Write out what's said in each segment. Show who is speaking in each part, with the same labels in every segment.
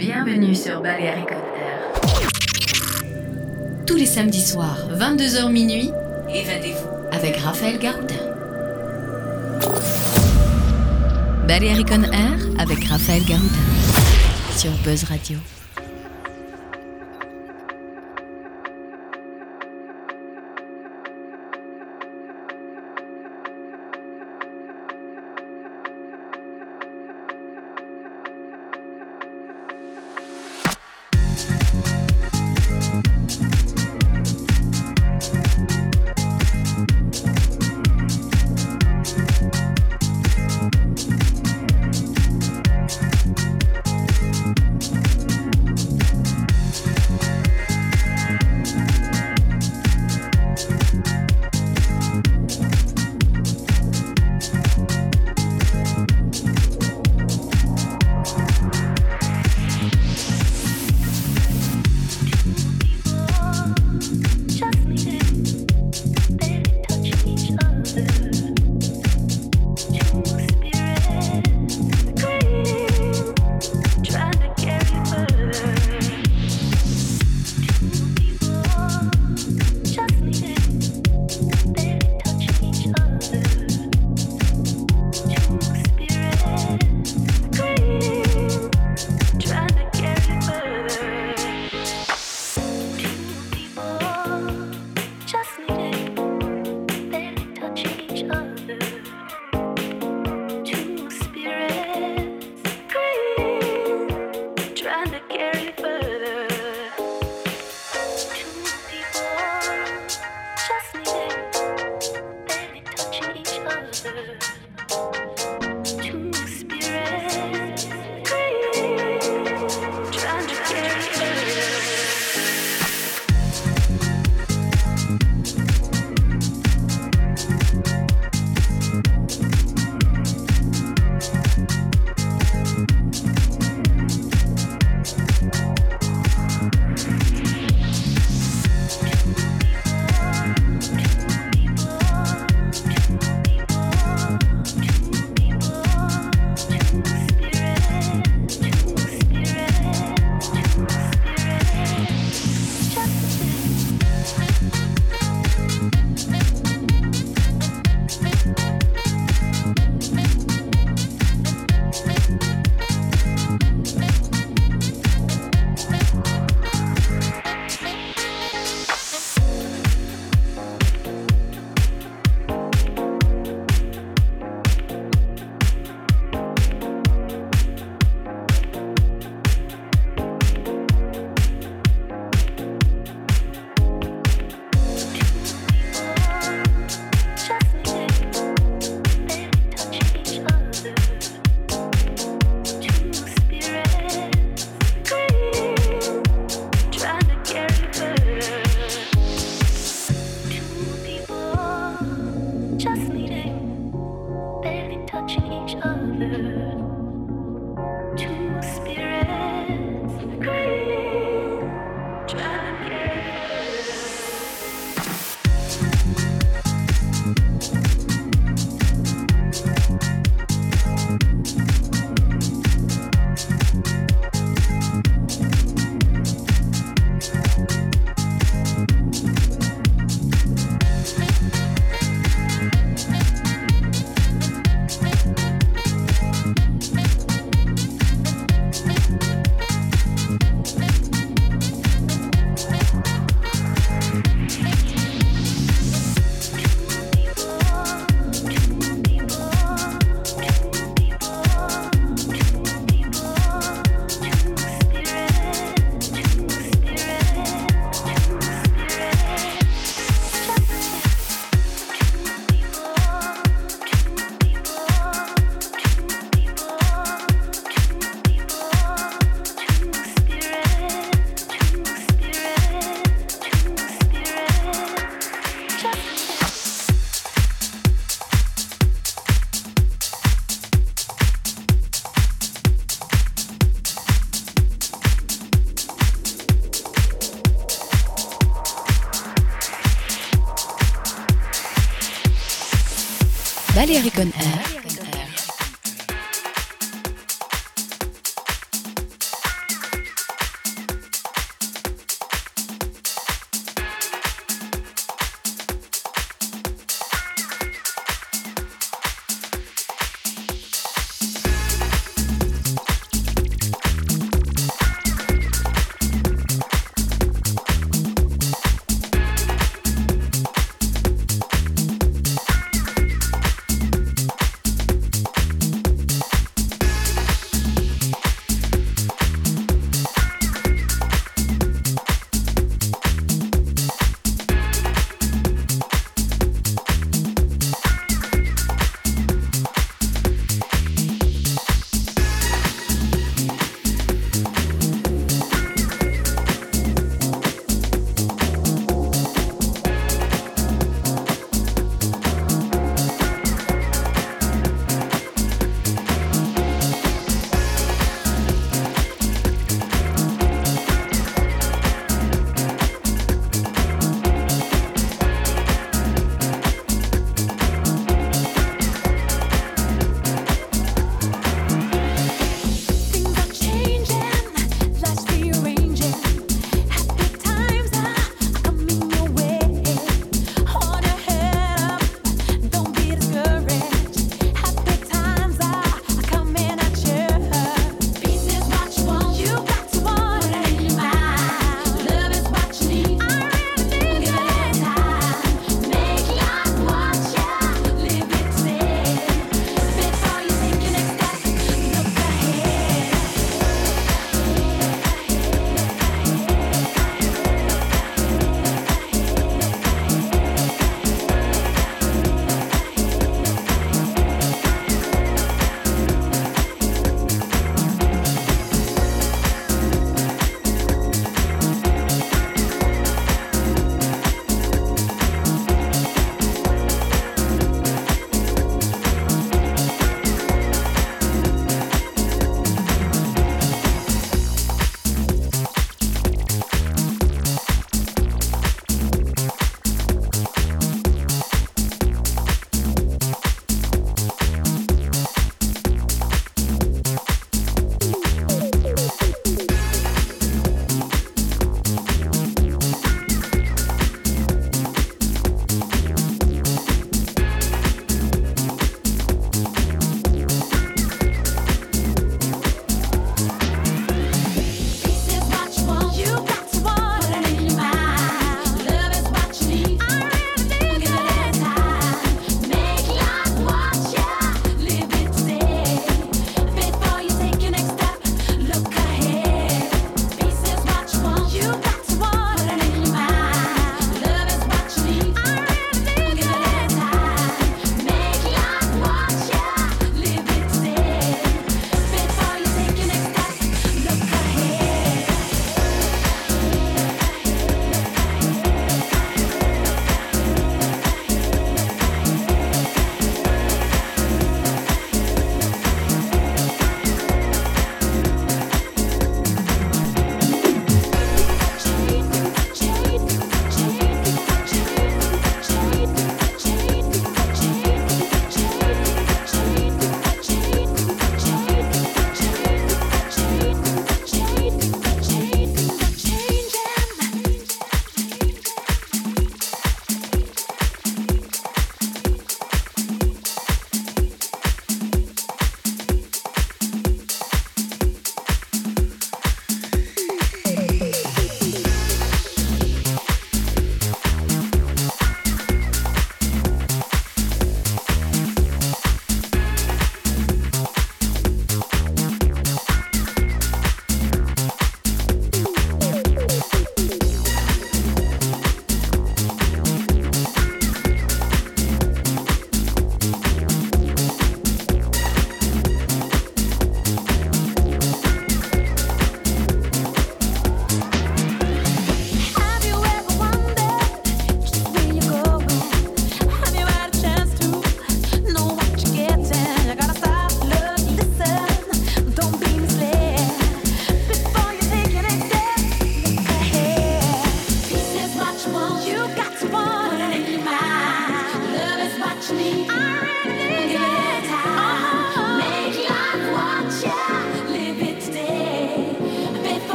Speaker 1: Bienvenue sur Balearic Air.
Speaker 2: Tous les samedis soirs, 22h minuit,
Speaker 1: évadez-vous
Speaker 2: avec Raphaël Garoudin. Balearic Air avec Raphaël Garoudin sur Buzz Radio. Valérie Conner.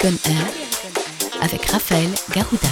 Speaker 1: Air avec Raphaël Garouda.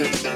Speaker 3: Yeah.